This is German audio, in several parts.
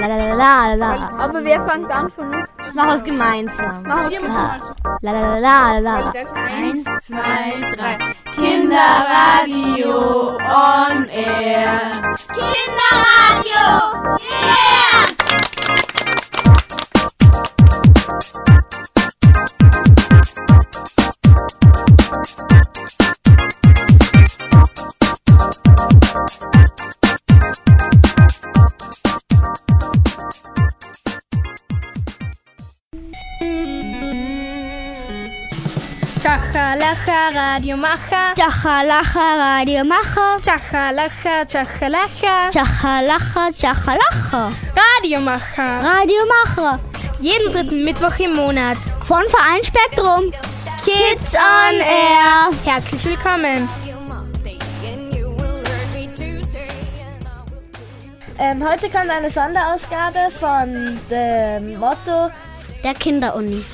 La la la la la. Aber wer fängt an von uns? Machen wir es gemeinsam. Wir es Ja. La la la la la. Eins, zwei, drei. Kinderradio on air. Kinderradio! Yeah! Chachalacha, Radiomacher. Chachalacha, Radiomacher. Chachalacha, Chachalacha. Chachalacha, Chachalacha. Radiomacher. Radiomacher. Jeden dritten Mittwoch im Monat. Von Verein Spektrum. Kids on Air. Herzlich willkommen. Ähm, heute kommt eine Sonderausgabe von dem Motto Der Kinderuni.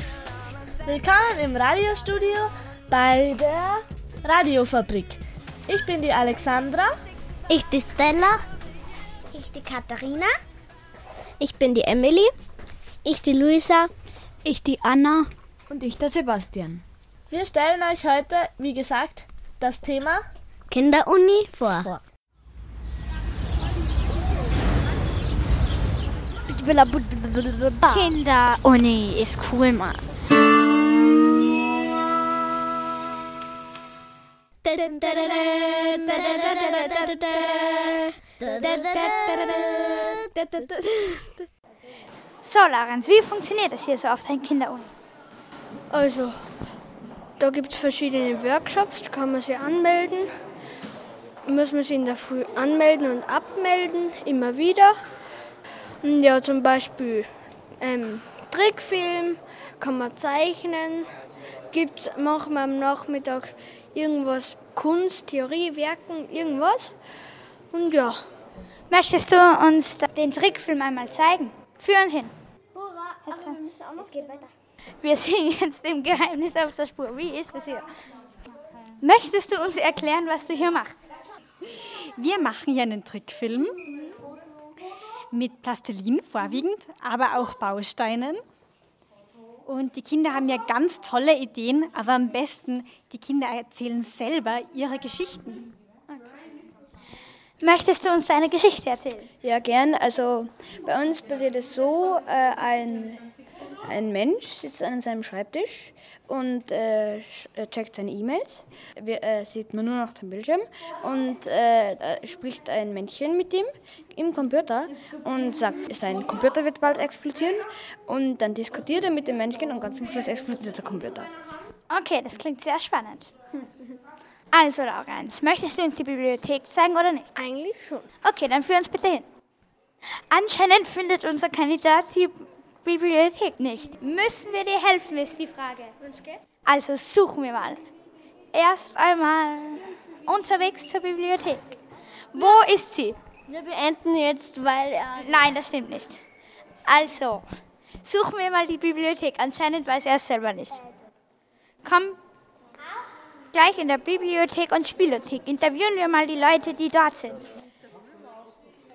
Willkommen im Radiostudio bei der Radiofabrik. Ich bin die Alexandra. Ich die Stella. Ich die Katharina. Ich bin die Emily. Ich die Luisa. Ich die Anna. Und ich der Sebastian. Wir stellen euch heute, wie gesagt, das Thema Kinderuni vor. Kinderuni ist cool, Mann. So, Lorenz, wie funktioniert das hier so auf deinen Kinderuni? Also, da gibt es verschiedene Workshops, da kann man sich anmelden. Muss man sich in der Früh anmelden und abmelden, immer wieder. Und ja, zum Beispiel ähm, Trickfilm, kann man zeichnen. Gibt es manchmal am Nachmittag irgendwas, Kunst, Theorie, Werken, irgendwas. Und ja, Möchtest du uns da- den Trickfilm einmal zeigen? Führ uns hin. Es geht weiter. Wir sind jetzt dem Geheimnis auf der Spur. Wie ist das hier? Möchtest du uns erklären, was du hier machst? Wir machen hier einen Trickfilm mit Plastilin vorwiegend, aber auch Bausteinen. Und die Kinder haben ja ganz tolle Ideen, aber am besten, die Kinder erzählen selber ihre Geschichten. Möchtest du uns deine Geschichte erzählen? Ja, gern. Also bei uns passiert es so, äh, ein, ein Mensch sitzt an seinem Schreibtisch und äh, äh, checkt seine E-Mails. Wir, äh, sieht man nur noch den Bildschirm und äh, da spricht ein Männchen mit ihm im Computer und sagt, sein Computer wird bald explodieren und dann diskutiert er mit dem Männchen und ganz zum Schluss explodiert der Computer. Okay, das klingt sehr spannend. Also, Lorenz, möchtest du uns die Bibliothek zeigen oder nicht? Eigentlich schon. Okay, dann führ uns bitte hin. Anscheinend findet unser Kandidat die Bibliothek nicht. Müssen wir dir helfen, ist die Frage. Also suchen wir mal. Erst einmal unterwegs zur Bibliothek. Wo ist sie? Wir beenden jetzt, weil er. Nein, das stimmt nicht. Also, suchen wir mal die Bibliothek. Anscheinend weiß er es selber nicht. Komm gleich in der Bibliothek und Spielothek. Interviewen wir mal die Leute, die dort sind.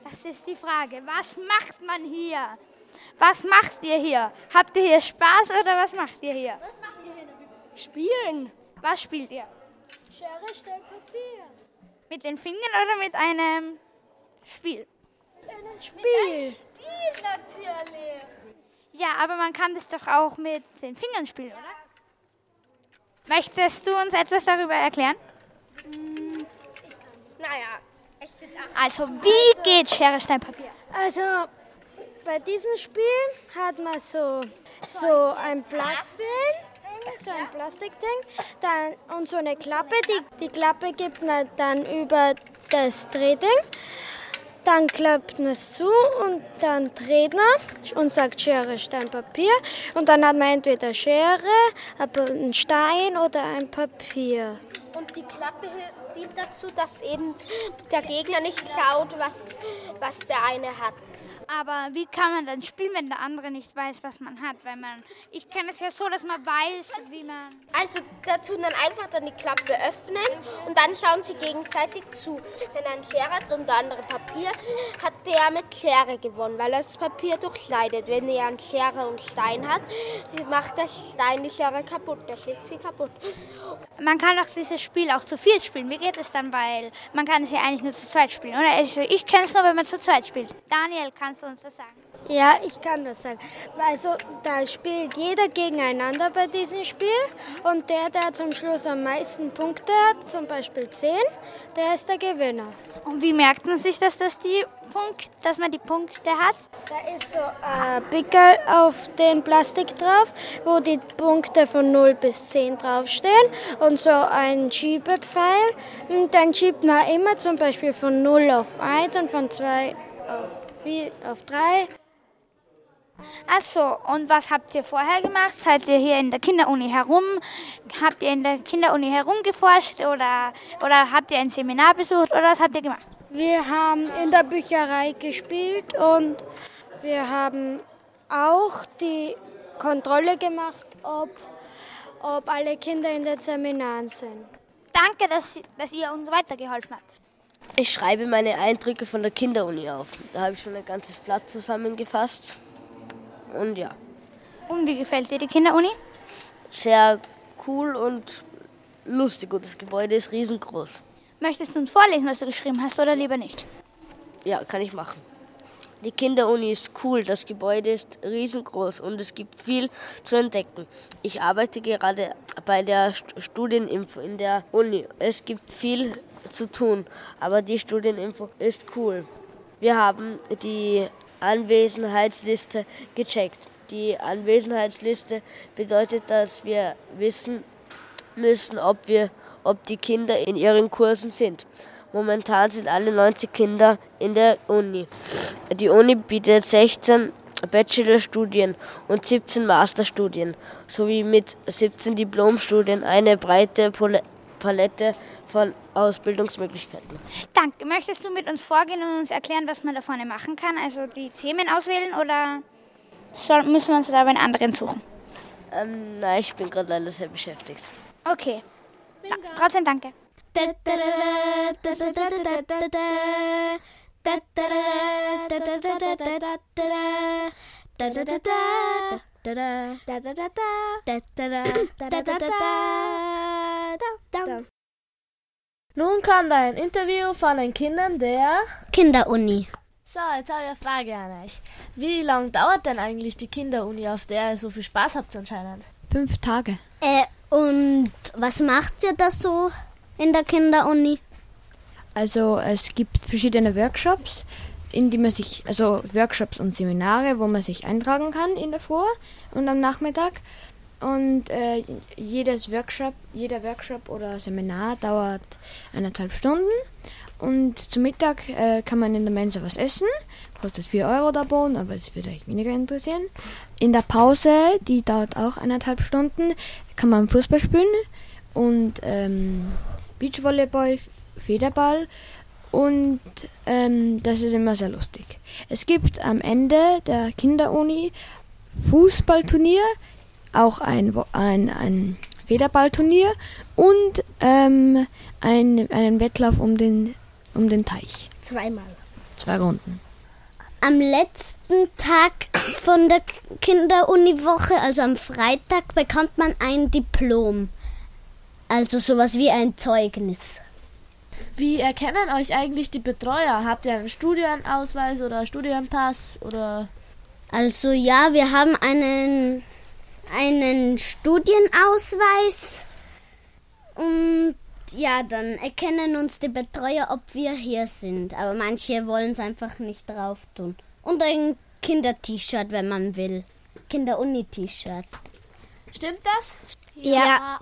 Das ist die Frage. Was macht man hier? Was macht ihr hier? Habt ihr hier Spaß oder was macht ihr hier? Was macht ihr hier in der Bibliothek? Spielen. Was spielt ihr? Schere, Stein, Papier. Mit den Fingern oder mit einem Spiel? Ein Spiel. Spiel natürlich. Ja, aber man kann das doch auch mit den Fingern spielen, oder? Möchtest du uns etwas darüber erklären? Naja, es sind acht. Also, wie geht Schere, Stein, Papier? Also bei diesem Spiel hat man so, so ein Plastik, so ein Plastikding dann, und so eine Klappe. Die, die Klappe gibt man dann über das Drehding. Dann klappt man es zu und dann dreht man und sagt Schere, Stein, Papier. Und dann hat man entweder Schere, einen Stein oder ein Papier. Und die Klappe dient dazu, dass eben der Gegner nicht schaut, was, was der eine hat. Aber wie kann man dann spielen, wenn der andere nicht weiß, was man hat? Weil man, ich kenne es ja so, dass man weiß, wie man. Also dazu dann einfach dann die Klappe öffnen und dann schauen sie gegenseitig zu. Wenn ein Schere hat und der andere Papier, hat der mit Schere gewonnen, weil er das Papier durchschneidet. Wenn er einen Schere und Stein hat, macht der Stein die Schere kaputt, der schlägt sie kaputt. Man kann doch dieses Spiel auch zu viel spielen. Wie geht es dann? Weil man kann es ja eigentlich nur zu zweit spielen, oder? Also ich kenne es nur, wenn man zu zweit spielt. Daniel, kannst du uns das sagen? Ja, ich kann das sagen. Also da spielt jeder gegeneinander bei diesem Spiel und der, der zum Schluss am meisten Punkte hat, zum Beispiel 10, der ist der Gewinner. Und wie merkt man sich, dass, das die Punkt, dass man die Punkte hat? Da ist so ein Pickel auf den Plastik drauf, wo die Punkte von 0 bis 10 draufstehen und so ein Schiebepfeil. Und dann schiebt man immer zum Beispiel von 0 auf 1 und von 2 auf, 4, auf 3. Achso, und was habt ihr vorher gemacht? Seid ihr hier in der Kinderuni herum? Habt ihr in der Kinderuni herumgeforscht oder, oder habt ihr ein Seminar besucht oder was habt ihr gemacht? Wir haben in der Bücherei gespielt und wir haben auch die Kontrolle gemacht, ob, ob alle Kinder in den Seminaren sind. Danke, dass, dass ihr uns weitergeholfen habt. Ich schreibe meine Eindrücke von der Kinderuni auf. Da habe ich schon ein ganzes Blatt zusammengefasst. Und ja. Und wie gefällt dir die Kinderuni? Sehr cool und lustig und das Gebäude ist riesengroß. Möchtest du uns vorlesen, was du geschrieben hast oder lieber nicht? Ja, kann ich machen. Die Kinderuni ist cool, das Gebäude ist riesengroß und es gibt viel zu entdecken. Ich arbeite gerade bei der Studieninfo in der Uni. Es gibt viel zu tun, aber die Studieninfo ist cool. Wir haben die Anwesenheitsliste gecheckt. Die Anwesenheitsliste bedeutet, dass wir wissen müssen, ob, wir, ob die Kinder in ihren Kursen sind. Momentan sind alle 90 Kinder in der Uni. Die Uni bietet 16 Bachelorstudien und 17 Masterstudien sowie mit 17 Diplomstudien eine breite Palette von Ausbildungsmöglichkeiten. Danke. Möchtest du mit uns vorgehen und uns erklären, was man da vorne machen kann? Also die Themen auswählen oder soll, müssen wir uns da einen anderen suchen? Ähm, nein, ich bin gerade leider sehr beschäftigt. Okay. Da, trotzdem danke. Nun kommt ein Interview von den Kindern der Kinderuni. So, jetzt habe ich eine Frage an euch. Wie lange dauert denn eigentlich die Kinderuni, auf der ihr so viel Spaß habt anscheinend? Fünf Tage. Äh, und was macht ihr da so in der Kinderuni? Also es gibt verschiedene Workshops, in die man sich, also Workshops und Seminare, wo man sich eintragen kann in der Früh und am Nachmittag. Und äh, jedes Workshop, jeder Workshop oder Seminar dauert eineinhalb Stunden. Und zum Mittag äh, kann man in der Mensa was essen. Kostet 4 Euro der Bohnen, aber es wird euch weniger interessieren. In der Pause, die dauert auch eineinhalb Stunden, kann man Fußball spielen und ähm, Beachvolleyball, Federball. Und ähm, das ist immer sehr lustig. Es gibt am Ende der Kinderuni Fußballturnier, auch ein, ein, ein Federballturnier und ähm, ein, einen Wettlauf um den, um den Teich. Zweimal. Zwei Runden. Am letzten Tag von der Kinderuniwoche, also am Freitag, bekommt man ein Diplom. Also sowas wie ein Zeugnis. Wie erkennen euch eigentlich die Betreuer? Habt ihr einen Studienausweis oder Studienpass oder? Also ja, wir haben einen einen Studienausweis und ja, dann erkennen uns die Betreuer, ob wir hier sind. Aber manche wollen es einfach nicht drauf tun. Und ein Kinder-T-Shirt, wenn man will. Kinder-Uni-T-Shirt. Stimmt das? Ja.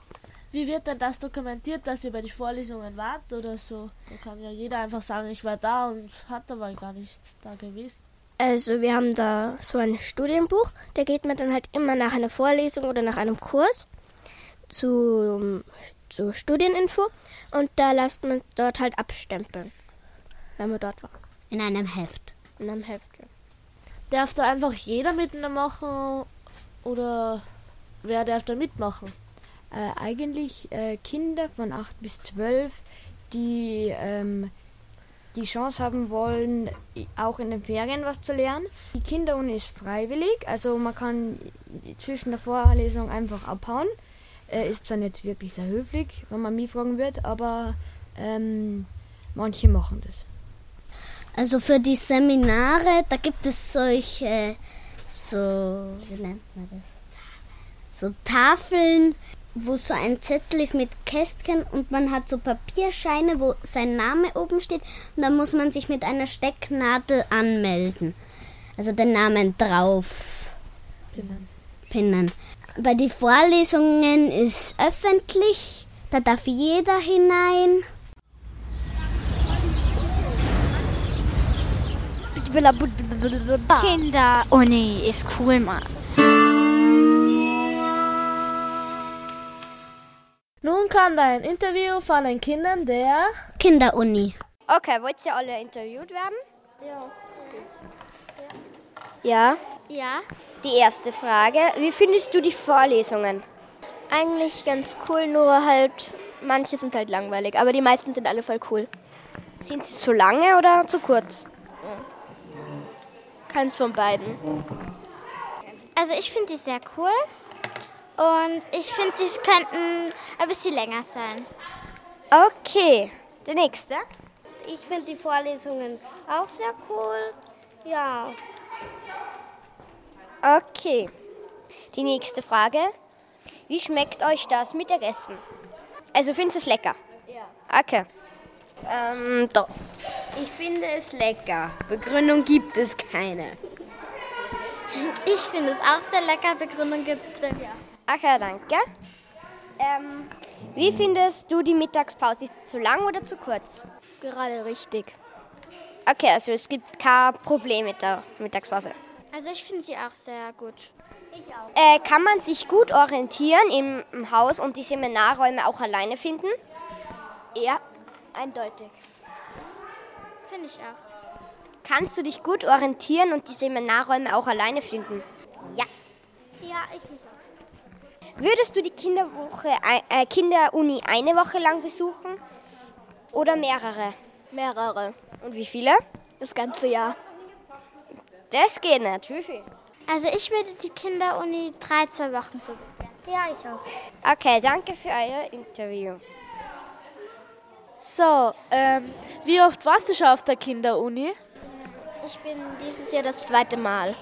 Wie wird denn das dokumentiert, dass ihr bei den Vorlesungen wart oder so? Da kann ja jeder einfach sagen, ich war da und hat aber gar nicht da gewesen. Also wir haben da so ein Studienbuch, da geht man dann halt immer nach einer Vorlesung oder nach einem Kurs zu, zu Studieninfo und da lässt man dort halt abstempeln, wenn man dort war. In einem Heft. In einem Heft, ja. darf da einfach jeder machen oder wer darf da mitmachen? Äh, eigentlich äh, Kinder von 8 bis 12, die ähm, die Chance haben wollen, auch in den Ferien was zu lernen. Die Kinderuni ist freiwillig, also man kann zwischen der Vorlesung einfach abhauen. Äh, ist zwar nicht wirklich sehr höflich, wenn man mich fragen wird, aber ähm, manche machen das. Also für die Seminare, da gibt es solche, so, wie nennt man das? So Tafeln, wo so ein Zettel ist mit Kästchen und man hat so Papierscheine, wo sein Name oben steht und dann muss man sich mit einer Stecknadel anmelden. Also den Namen drauf pinnen. pinnen. Bei den Vorlesungen ist öffentlich, da darf jeder hinein. Kinderuni ist cool, Mann. Nun kommt ein Interview von den Kindern der Kinderuni. Okay, wollt ihr alle interviewt werden? Ja. Ja? Ja. Die erste Frage, wie findest du die Vorlesungen? Eigentlich ganz cool, nur halt manche sind halt langweilig, aber die meisten sind alle voll cool. Sind sie zu lange oder zu kurz? Keins von beiden. Also ich finde sie sehr cool und ich finde, sie könnten ein bisschen länger sein. Okay, der nächste. Ich finde die Vorlesungen auch sehr cool. Ja. Okay. Die nächste Frage. Wie schmeckt euch das Mittagessen? Also findest du es lecker? Ja. Okay. Ähm, doch. Ich finde es lecker. Begründung gibt es keine. Ich finde es auch sehr lecker. Begründung gibt es bei mir. Okay, danke. Ähm, wie findest du die Mittagspause? Ist sie zu lang oder zu kurz? Gerade richtig. Okay, also es gibt kein Problem mit der Mittagspause. Also ich finde sie auch sehr gut. Ich auch. Äh, kann man sich gut orientieren im, im Haus und die Seminarräume auch alleine finden? Ja, eindeutig. Finde ich auch. Kannst du dich gut orientieren und die Seminarräume auch alleine finden? Ja. Ja, ich auch. Würdest du die Kinderwoche, äh, Kinderuni eine Woche lang besuchen oder mehrere? Mehrere. Und wie viele? Das ganze Jahr. Das geht nicht. Wie viel? Also ich würde die Kinderuni drei, zwei Wochen so. Ja, ich auch. Okay, danke für euer Interview. So, ähm, wie oft warst du schon auf der Kinderuni? Ich bin dieses Jahr das zweite Mal.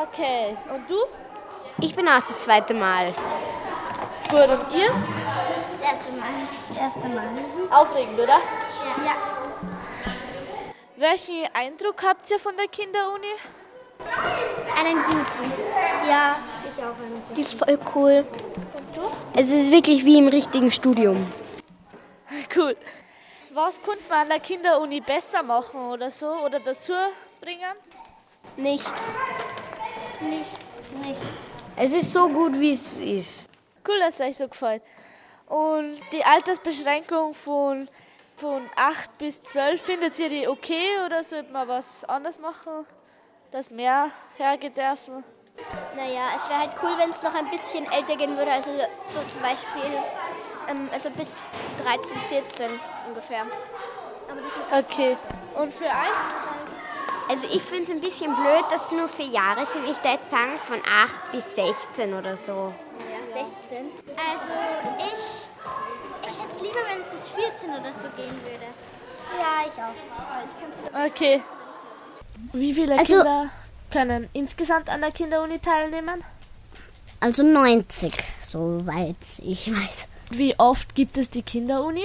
Okay, und du? Ich bin auch das zweite Mal. Gut, und ihr? Das erste Mal. Das erste Mal. Aufregend, oder? Ja. Ja. Welchen Eindruck habt ihr von der Kinderuni? Einen guten. Ja, ich auch. Einen Die ist voll cool. Es ist wirklich wie im richtigen Studium. Cool. Was könnte man an der Kinderuni besser machen oder so? Oder dazu bringen? Nichts. Nichts. Nichts. Es ist so gut, wie es ist. Cool, dass es euch so gefällt. Und die Altersbeschränkung von, von 8 bis 12, findet ihr die okay oder sollte man was anderes machen, dass mehr hergehen dürfen? Naja, es wäre halt cool, wenn es noch ein bisschen älter gehen würde. Also so zum Beispiel ähm, also bis 13, 14 ungefähr. Okay. Und für euch? Also ich finde es ein bisschen blöd, dass es nur für Jahre sind. Ich würde sagen von 8 bis 16 oder so. Ja, 16. Also ich, ich hätte es lieber, wenn es bis 14 oder so gehen würde. Ja, ich auch. Okay. Wie viele Also- Kinder können insgesamt an der Kinderuni teilnehmen? Also 90, soweit ich weiß. Wie oft gibt es die Kinderuni?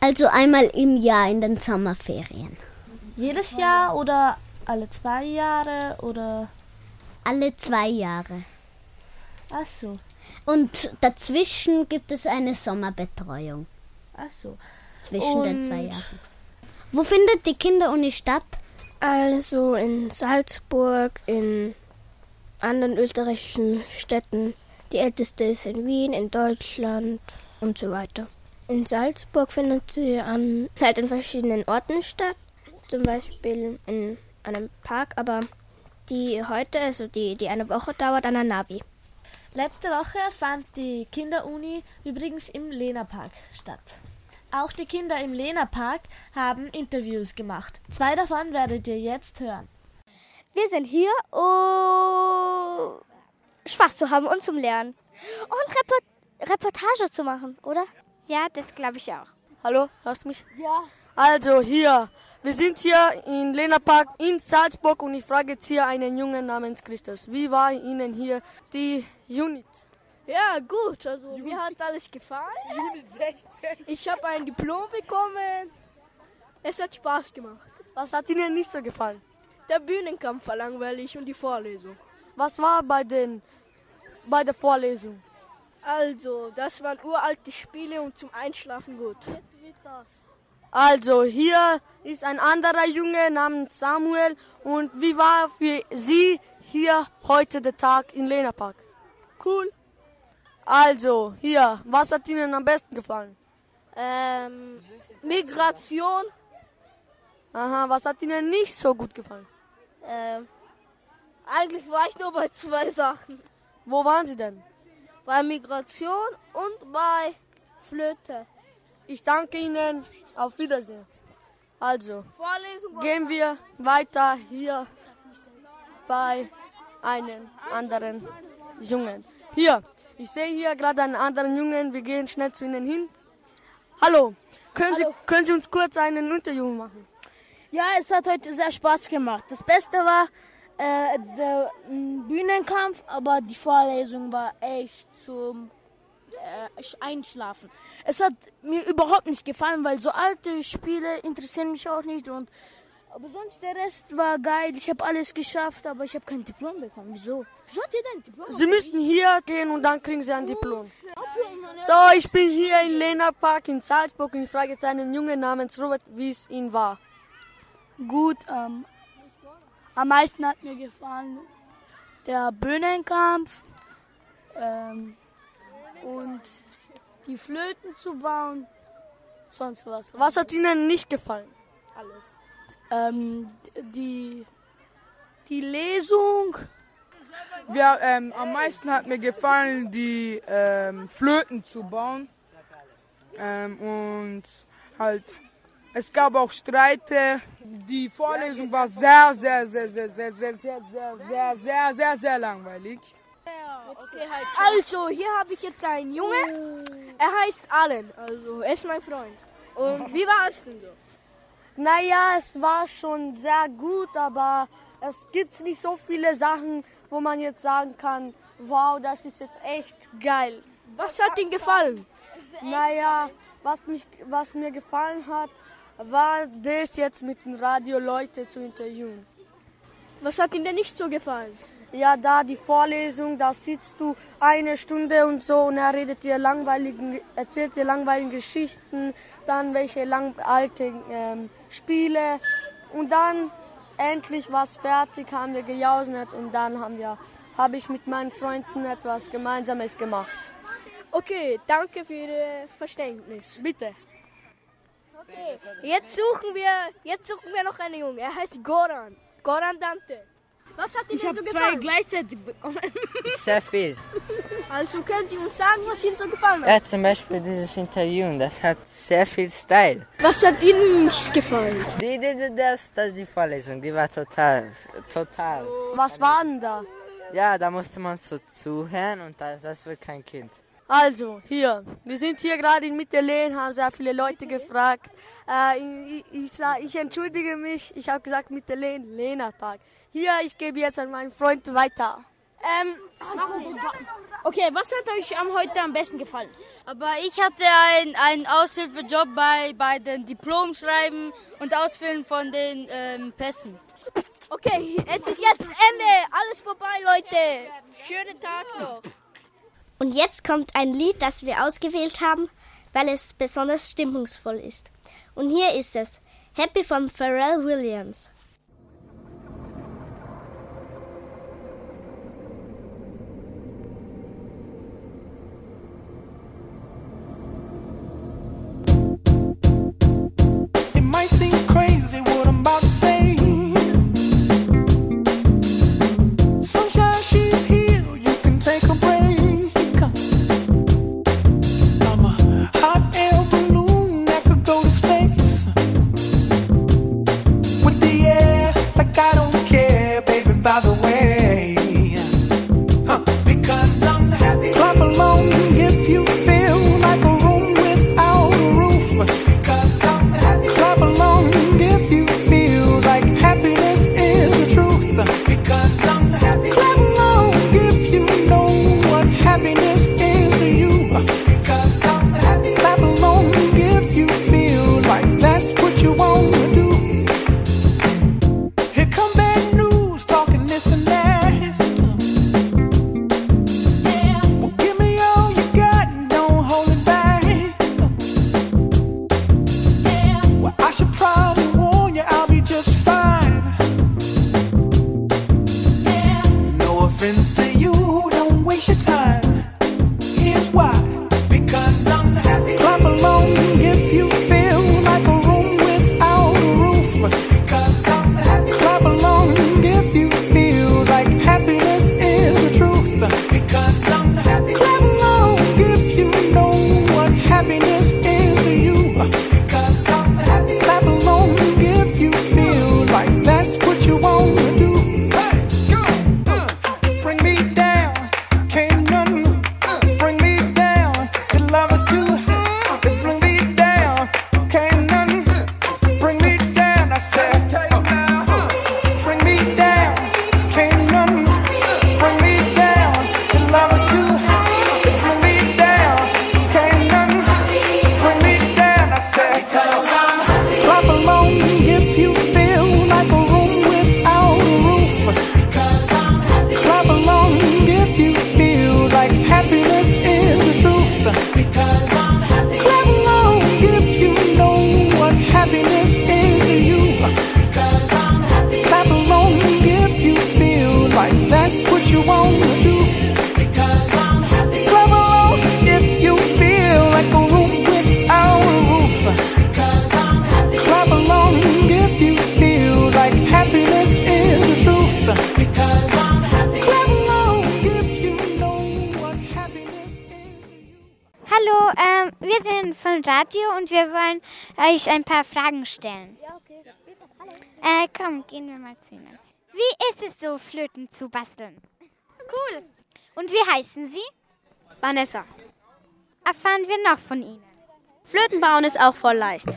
Also einmal im Jahr in den Sommerferien. Jedes Jahr oder alle zwei Jahre oder Alle zwei Jahre. ach so, Und dazwischen gibt es eine Sommerbetreuung. ach so. Zwischen den Und- zwei Jahren. Wo findet die Kinderuni statt? Also in Salzburg, in anderen österreichischen Städten. Die älteste ist in Wien, in Deutschland und so weiter. In Salzburg findet sie an, halt in verschiedenen Orten statt. Zum Beispiel in einem Park, aber die heute, also die, die eine Woche dauert, an der Navi. Letzte Woche fand die Kinderuni übrigens im Lena-Park statt. Auch die Kinder im Lena-Park haben Interviews gemacht. Zwei davon werdet ihr jetzt hören. Wir sind hier, um Spaß zu haben und zum Lernen. Und Report Reportage zu machen, oder? Ja, das glaube ich auch. Hallo, hörst du mich? Ja. Also hier, wir sind hier in Lena Park in Salzburg und ich frage jetzt hier einen Jungen namens Christus. Wie war Ihnen hier die Unit? Ja, gut. Also mir hat alles gefallen. Unit 16. Ich habe ein Diplom bekommen. Es hat Spaß gemacht. Was hat Ihnen nicht so gefallen? Der Bühnenkampf war langweilig und die Vorlesung. Was war bei, den, bei der Vorlesung? Also, das waren uralte Spiele und zum Einschlafen gut. Jetzt wird das. Also, hier ist ein anderer Junge namens Samuel. Und wie war für Sie hier heute der Tag in Lena Park? Cool. Also, hier, was hat Ihnen am besten gefallen? Ähm, Migration. Aha, was hat Ihnen nicht so gut gefallen? Ähm, eigentlich war ich nur bei zwei Sachen. Wo waren Sie denn? Bei Migration und bei Flöte. Ich danke Ihnen. Auf Wiedersehen. Also, gehen wir weiter hier bei einem anderen Jungen. Hier, ich sehe hier gerade einen anderen Jungen. Wir gehen schnell zu Ihnen hin. Hallo, können, Hallo. Sie, können Sie uns kurz einen Interview machen? Ja, es hat heute sehr Spaß gemacht. Das Beste war äh, der Bühnenkampf, aber die Vorlesung war echt zum äh, Einschlafen. Es hat mir überhaupt nicht gefallen, weil so alte Spiele interessieren mich auch nicht und aber sonst der Rest war geil. Ich habe alles geschafft, aber ich habe kein Diplom bekommen. Wieso? Wieso hat ihr dein Diplom? Sie müssten hier gehen und dann kriegen Sie ein Diplom. So, ich bin hier in Lena Park in Salzburg und ich frage jetzt einen Jungen namens Robert, wie es ihm war. Gut, ähm, am meisten hat mir gefallen der Bühnenkampf ähm, und die Flöten zu bauen, sonst was. Was hat Ihnen nicht gefallen? Alles. Ähm, die, die Lesung. Wir, ähm, am meisten hat mir gefallen, die ähm, Flöten zu bauen. Ähm, und halt, es gab auch Streite. Die Vorlesung war sehr, sehr, sehr, sehr, sehr, sehr, sehr, sehr, sehr, sehr, sehr, sehr langweilig. Also, hier habe ich jetzt einen Junge. Er heißt Allen, also er ist mein Freund. Und wie war es denn so? Naja, es war schon sehr gut, aber es gibt nicht so viele Sachen, wo man jetzt sagen kann, wow, das ist jetzt echt geil. Was hat Ihnen gefallen? Naja, was, mich, was mir gefallen hat, war das jetzt mit dem Radio Leute zu interviewen. Was hat Ihnen denn nicht so gefallen? Ja, da die Vorlesung, da sitzt du eine Stunde und so und er redet dir langweiligen, erzählt dir langweilige Geschichten, dann welche lang, alten ähm, Spiele und dann endlich war es fertig, haben wir gejausnet und dann haben wir, habe ich mit meinen Freunden etwas Gemeinsames gemacht. Okay, danke für Ihr Verständnis. Bitte. Okay, jetzt suchen wir, jetzt suchen wir noch einen Jungen. Er heißt Goran. Goran Dante. Was hat Ihnen Ich habe so zwei gefallen? gleichzeitig bekommen. Sehr viel. Also können Sie uns sagen, was Ihnen so gefallen hat? Ja, zum Beispiel dieses Interview, das hat sehr viel Style. Was hat Ihnen nicht gefallen? Die, die, die, das, das ist die Vorlesung, die war total, total. Was war denn da? Ja, da musste man so zuhören und das, das wird kein Kind. Also, hier, wir sind hier gerade in Mitterlehn, haben sehr viele Leute gefragt. Äh, ich, ich, ich entschuldige mich, ich habe gesagt Mitterlehn, Lena Park. Hier, ich gebe jetzt an meinen Freund weiter. Ähm, okay, was hat euch am heute am besten gefallen? Aber ich hatte einen, einen Aushilfejob bei, bei den Diplomschreiben und Ausfüllen von den ähm, Pässen. Okay, es ist jetzt Ende. Alles vorbei, Leute. Schönen Tag noch. Und jetzt kommt ein Lied, das wir ausgewählt haben, weil es besonders stimmungsvoll ist. Und hier ist es. Happy von Pharrell Williams. Radio und wir wollen euch ein paar Fragen stellen. Ja, okay. Äh, komm, gehen wir mal zu Ihnen. Wie ist es so, Flöten zu basteln? Cool. Und wie heißen Sie? Vanessa. Erfahren wir noch von Ihnen. Flöten bauen ist auch voll leicht.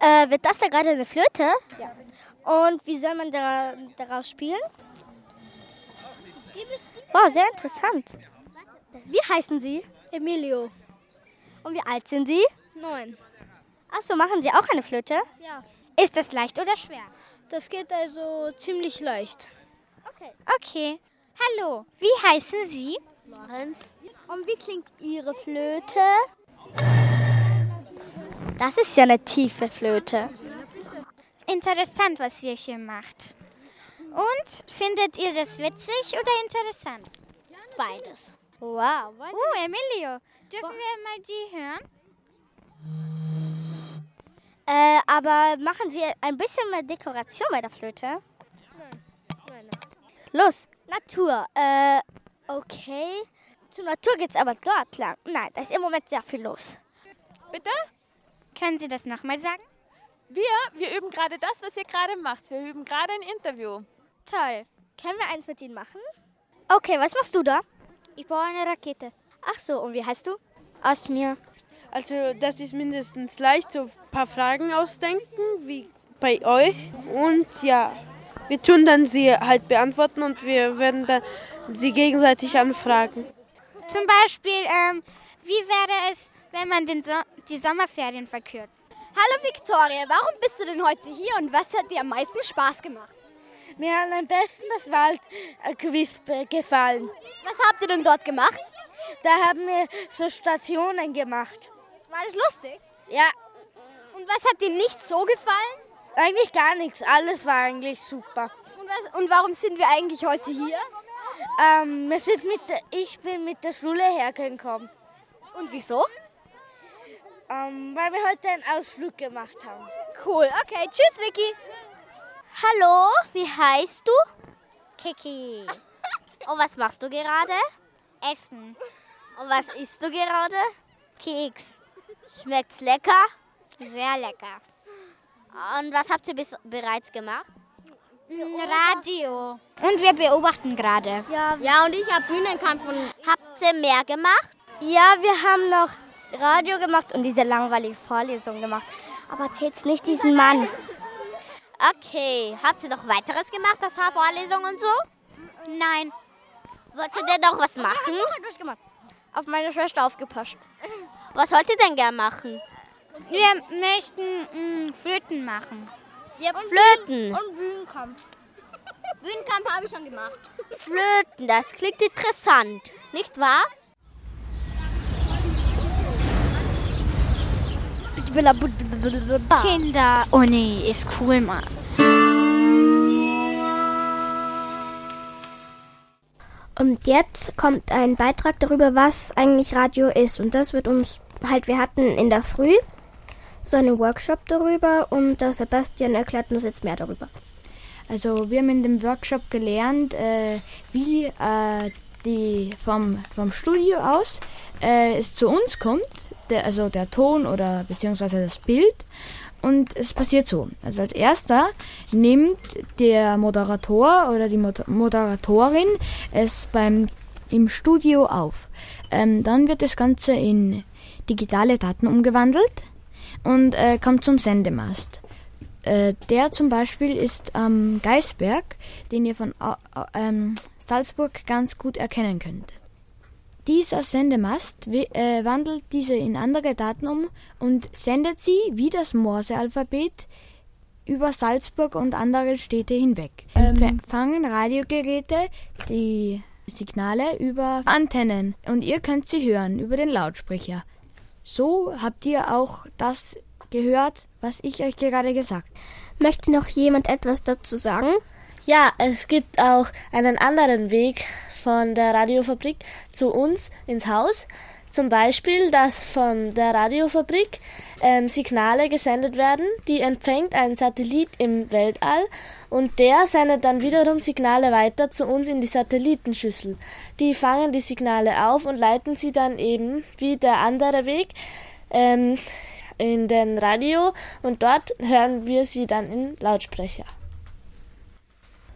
Äh, wird das da gerade eine Flöte? Ja. Und wie soll man da, daraus spielen? Wow, sehr interessant. Wie heißen Sie? Emilio. Und wie alt sind Sie? Neun. Achso, machen Sie auch eine Flöte? Ja. Ist das leicht oder schwer? Das geht also ziemlich leicht. Okay. Okay. Hallo, wie heißen Sie? Lorenz. Und wie klingt Ihre Flöte? Das ist ja eine tiefe Flöte. Interessant, was ihr hier macht. Und findet ihr das witzig oder interessant? Beides. Wow. Uh, Emilio, dürfen wir mal die hören? Äh, aber machen Sie ein bisschen mehr Dekoration bei der Flöte? Nein. Nein, nein. Los, Natur. Äh, okay. Zur Natur geht's aber dort lang. Nein, da ist im Moment sehr viel los. Bitte? Können Sie das nochmal sagen? Wir, wir üben gerade das, was ihr gerade macht. Wir üben gerade ein Interview. Toll. Können wir eins mit Ihnen machen? Okay, was machst du da? Ich baue eine Rakete. Ach so, und wie heißt du? Asmir. Also das ist mindestens leicht, so ein paar Fragen ausdenken, wie bei euch. Und ja, wir tun dann sie halt beantworten und wir werden dann sie gegenseitig anfragen. Zum Beispiel, ähm, wie wäre es, wenn man den so die Sommerferien verkürzt? Hallo Viktoria, warum bist du denn heute hier und was hat dir am meisten Spaß gemacht? Mir hat am besten das Waldquiz gefallen. Was habt ihr denn dort gemacht? Da haben wir so Stationen gemacht. War das lustig? Ja. Und was hat dir nicht so gefallen? Eigentlich gar nichts. Alles war eigentlich super. Und, was, und warum sind wir eigentlich heute hier? Ähm, wir sind mit der, ich bin mit der Schule hergekommen. Und wieso? Ähm, weil wir heute einen Ausflug gemacht haben. Cool. Okay, tschüss Vicky. Hallo, wie heißt du? Kiki. Und was machst du gerade? Essen. Und was isst du gerade? Keks. Schmeckt's lecker? Sehr lecker. Und was habt ihr bis bereits gemacht? Radio. Und wir beobachten gerade. Ja, ja, und ich habe Bühnenkampf. Und habt ihr mehr gemacht? Ja, wir haben noch Radio gemacht und diese langweilige Vorlesung gemacht. Aber erzählt's nicht diesen Mann. Okay, habt ihr noch weiteres gemacht, das Vorlesung und so? Nein. Wollt ihr denn noch was machen? Auf meine Schwester aufgepasst. Was wollt ihr denn gern machen? Wir möchten mh, Flöten machen. Ja, und Flöten. Und Bühnenkampf. Bühnenkampf habe ich schon gemacht. Flöten, das klingt interessant, nicht wahr? Kinder. Oh nee, ist cool, Mann. Und jetzt kommt ein Beitrag darüber, was eigentlich Radio ist. Und das wird uns halt, wir hatten in der Früh so einen Workshop darüber und der Sebastian erklärt uns jetzt mehr darüber. Also wir haben in dem Workshop gelernt, äh, wie äh, die vom, vom Studio aus äh, es zu uns kommt, der, also der Ton oder beziehungsweise das Bild. Und es passiert so. Also als erster nimmt der Moderator oder die Moderatorin es beim im Studio auf. Ähm, dann wird das Ganze in digitale Daten umgewandelt und äh, kommt zum Sendemast. Äh, der zum Beispiel ist am Geisberg, den ihr von äh, Salzburg ganz gut erkennen könnt. Dieser Sendemast äh, wandelt diese in andere Daten um und sendet sie wie das Morse-Alphabet über Salzburg und andere Städte hinweg. Ähm. Empfangen Radiogeräte die Signale über Antennen und ihr könnt sie hören über den Lautsprecher. So habt ihr auch das gehört, was ich euch gerade gesagt. Möchte noch jemand etwas dazu sagen? Ja, es gibt auch einen anderen Weg von der Radiofabrik zu uns ins Haus. Zum Beispiel, dass von der Radiofabrik ähm, Signale gesendet werden, die empfängt ein Satellit im Weltall und der sendet dann wiederum Signale weiter zu uns in die Satellitenschüssel. Die fangen die Signale auf und leiten sie dann eben, wie der andere Weg, ähm, in den Radio und dort hören wir sie dann in Lautsprecher.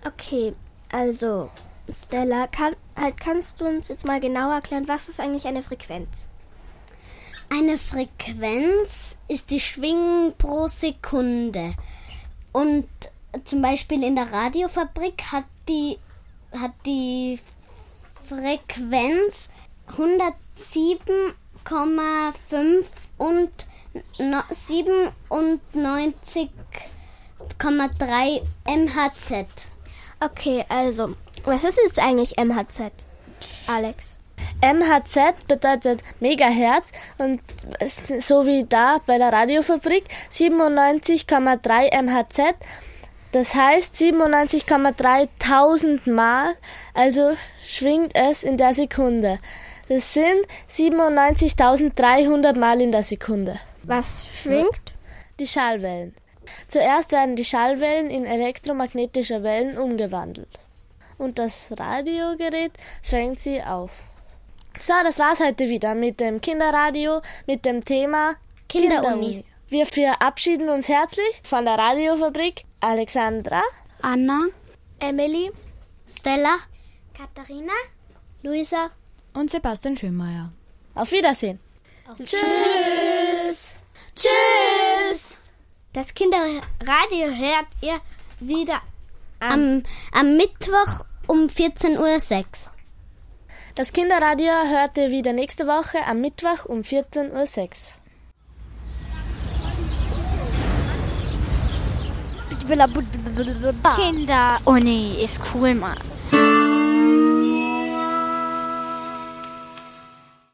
Okay, also Stella, kann, halt, kannst du uns jetzt mal genauer erklären, was ist eigentlich eine Frequenz? Eine Frequenz ist die Schwingung pro Sekunde. Und zum Beispiel in der Radiofabrik hat die, hat die Frequenz 107,5 und 97,3 MHz. Okay, also, was ist jetzt eigentlich MHz, Alex? MHz bedeutet Megahertz und so wie da bei der Radiofabrik 97,3 MHz. Das heißt 97,3 tausend Mal, also schwingt es in der Sekunde. Das sind 97.300 Mal in der Sekunde. Was schwingt? Die Schallwellen. Zuerst werden die Schallwellen in elektromagnetische Wellen umgewandelt. Und das Radiogerät fängt sie auf. So, das war's heute wieder mit dem Kinderradio, mit dem Thema Kinderuni. Wir verabschieden uns herzlich von der Radiofabrik Alexandra, Anna, Emily, Stella, Katharina, Luisa und Sebastian Schönmeier. Auf Wiedersehen. Auf Tschüss. Tschüss. Das Kinderradio hört ihr wieder am, am Mittwoch um 14.06 Uhr. Das Kinderradio hört ihr wieder nächste Woche am Mittwoch um 14.06 Uhr. Kinderuni ist cool, Mann.